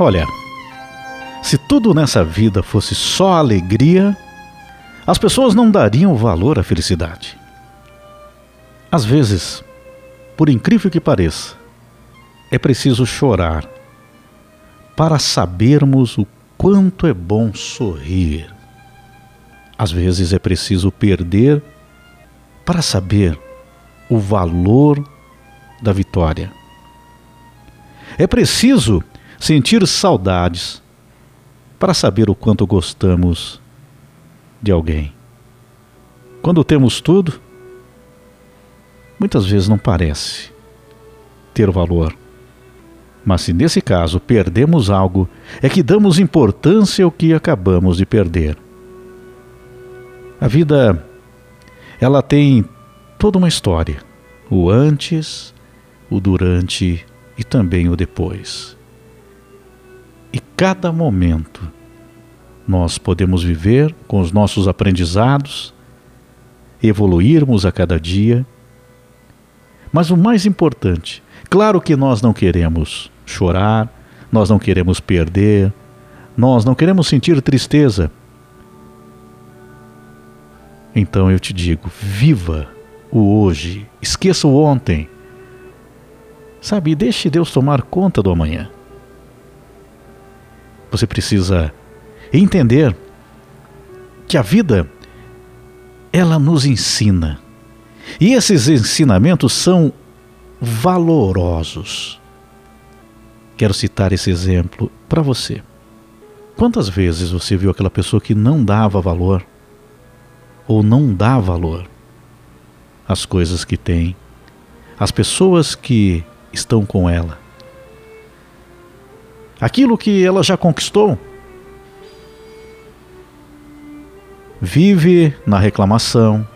Olha, se tudo nessa vida fosse só alegria, as pessoas não dariam valor à felicidade. Às vezes, por incrível que pareça, é preciso chorar para sabermos o quanto é bom sorrir. Às vezes é preciso perder para saber o valor da vitória. É preciso sentir saudades para saber o quanto gostamos de alguém. Quando temos tudo, muitas vezes não parece ter valor. Mas se nesse caso perdemos algo, é que damos importância ao que acabamos de perder. A vida ela tem toda uma história, o antes, o durante e também o depois. E cada momento nós podemos viver com os nossos aprendizados, evoluirmos a cada dia. Mas o mais importante, claro que nós não queremos chorar, nós não queremos perder, nós não queremos sentir tristeza. Então eu te digo, viva o hoje, esqueça o ontem. Sabe, deixe Deus tomar conta do amanhã. Você precisa entender que a vida ela nos ensina. E esses ensinamentos são valorosos. Quero citar esse exemplo para você. Quantas vezes você viu aquela pessoa que não dava valor ou não dá valor às coisas que tem, às pessoas que estão com ela? Aquilo que ela já conquistou, vive na reclamação,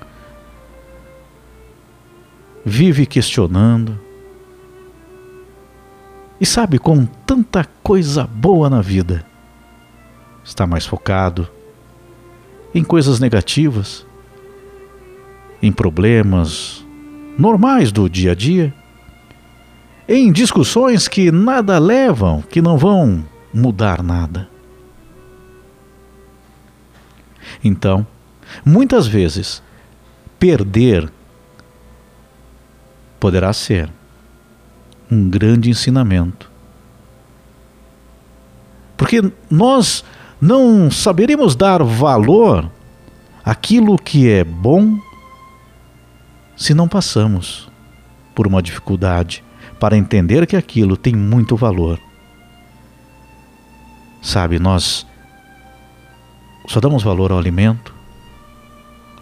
vive questionando. E sabe, com tanta coisa boa na vida, está mais focado em coisas negativas, em problemas normais do dia a dia, em discussões que nada levam, que não vão mudar nada. Então, muitas vezes, perder poderá ser um grande ensinamento. Porque nós não saberemos dar valor àquilo que é bom se não passamos por uma dificuldade para entender que aquilo tem muito valor. Sabe, nós só damos valor ao alimento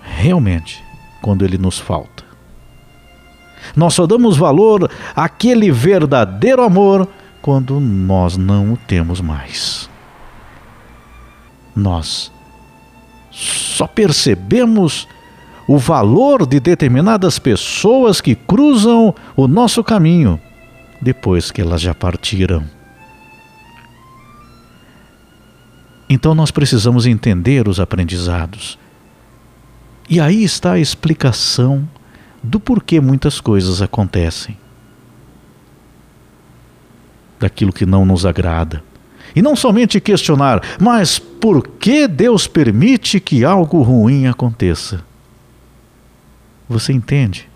realmente quando ele nos falta. Nós só damos valor àquele verdadeiro amor quando nós não o temos mais. Nós só percebemos o valor de determinadas pessoas que cruzam o nosso caminho depois que elas já partiram. Então nós precisamos entender os aprendizados. E aí está a explicação do porquê muitas coisas acontecem. Daquilo que não nos agrada. E não somente questionar, mas por que Deus permite que algo ruim aconteça? Você entende?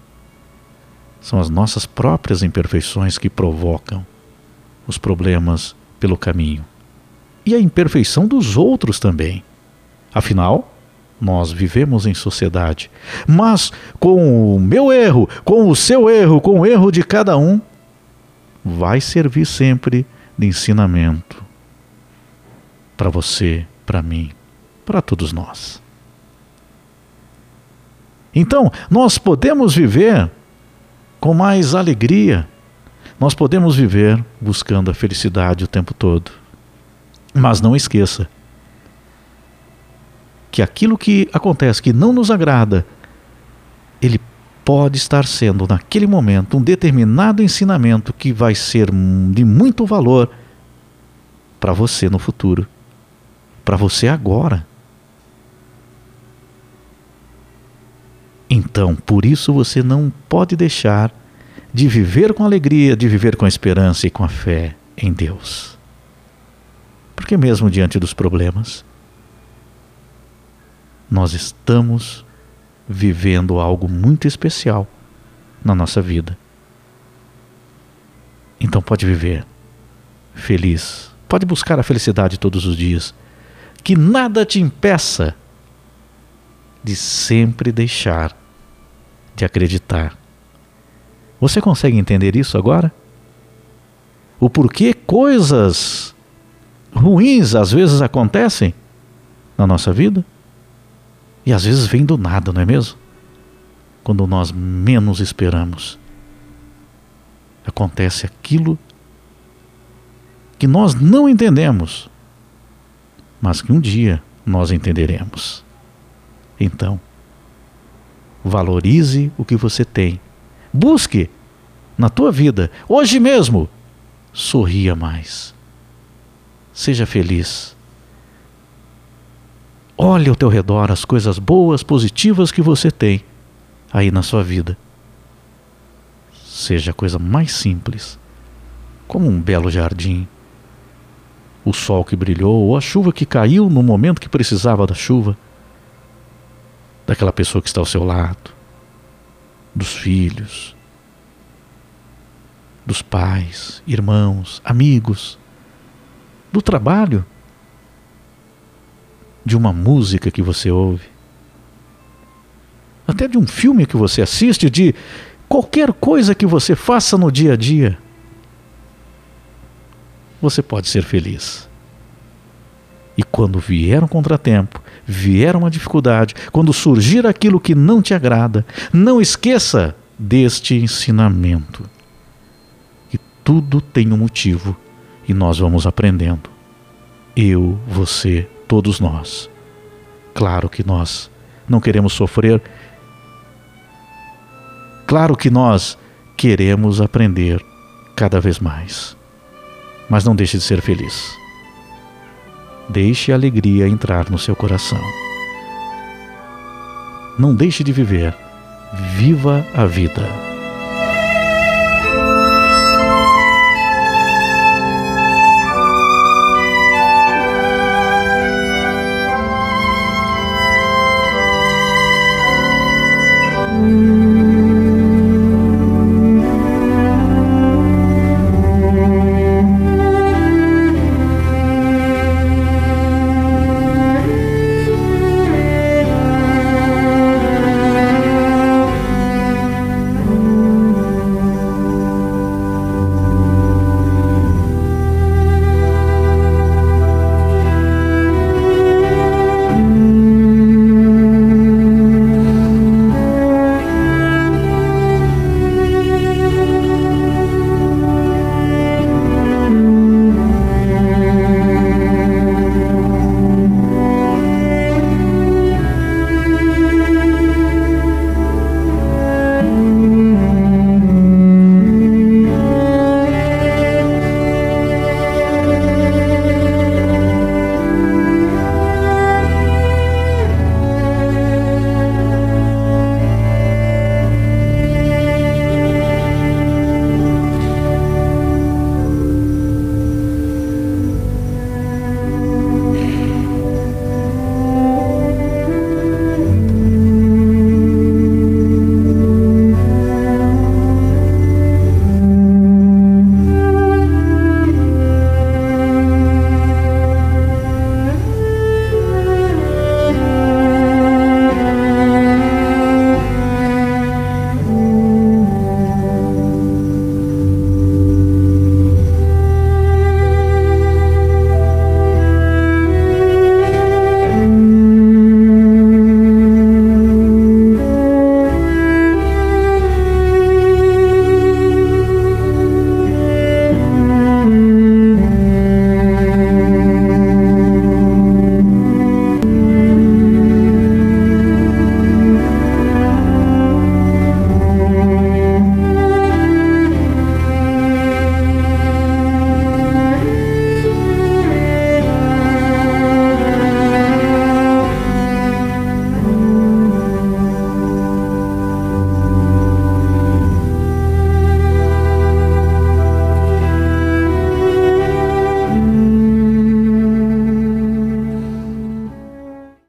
São as nossas próprias imperfeições que provocam os problemas pelo caminho e a imperfeição dos outros também. Afinal, nós vivemos em sociedade. Mas com o meu erro, com o seu erro, com o erro de cada um, vai servir sempre de ensinamento para você, para mim, para todos nós. Então, nós podemos viver com mais alegria, nós podemos viver buscando a felicidade o tempo todo. Mas não esqueça que aquilo que acontece que não nos agrada, ele pode estar sendo naquele momento um determinado ensinamento que vai ser de muito valor para você no futuro, para você agora. Então, por isso você não pode deixar de viver com alegria, de viver com esperança e com a fé em Deus. Porque, mesmo diante dos problemas, nós estamos vivendo algo muito especial na nossa vida. Então, pode viver feliz, pode buscar a felicidade todos os dias. Que nada te impeça de sempre deixar de acreditar. Você consegue entender isso agora? O porquê coisas ruins às vezes acontecem na nossa vida? E às vezes vem do nada, não é mesmo? Quando nós menos esperamos. Acontece aquilo que nós não entendemos, mas que um dia nós entenderemos. Então, valorize o que você tem. Busque na tua vida, hoje mesmo, sorria mais. Seja feliz. Olhe ao teu redor as coisas boas, positivas que você tem aí na sua vida. Seja a coisa mais simples, como um belo jardim, o sol que brilhou ou a chuva que caiu no momento que precisava da chuva daquela pessoa que está ao seu lado, dos filhos, dos pais, irmãos, amigos, do trabalho, de uma música que você ouve, até de um filme que você assiste, de qualquer coisa que você faça no dia a dia. Você pode ser feliz. E quando vier um contratempo, vier uma dificuldade, quando surgir aquilo que não te agrada, não esqueça deste ensinamento. Que tudo tem um motivo e nós vamos aprendendo. Eu, você, todos nós. Claro que nós não queremos sofrer. Claro que nós queremos aprender cada vez mais. Mas não deixe de ser feliz. Deixe a alegria entrar no seu coração. Não deixe de viver. Viva a vida.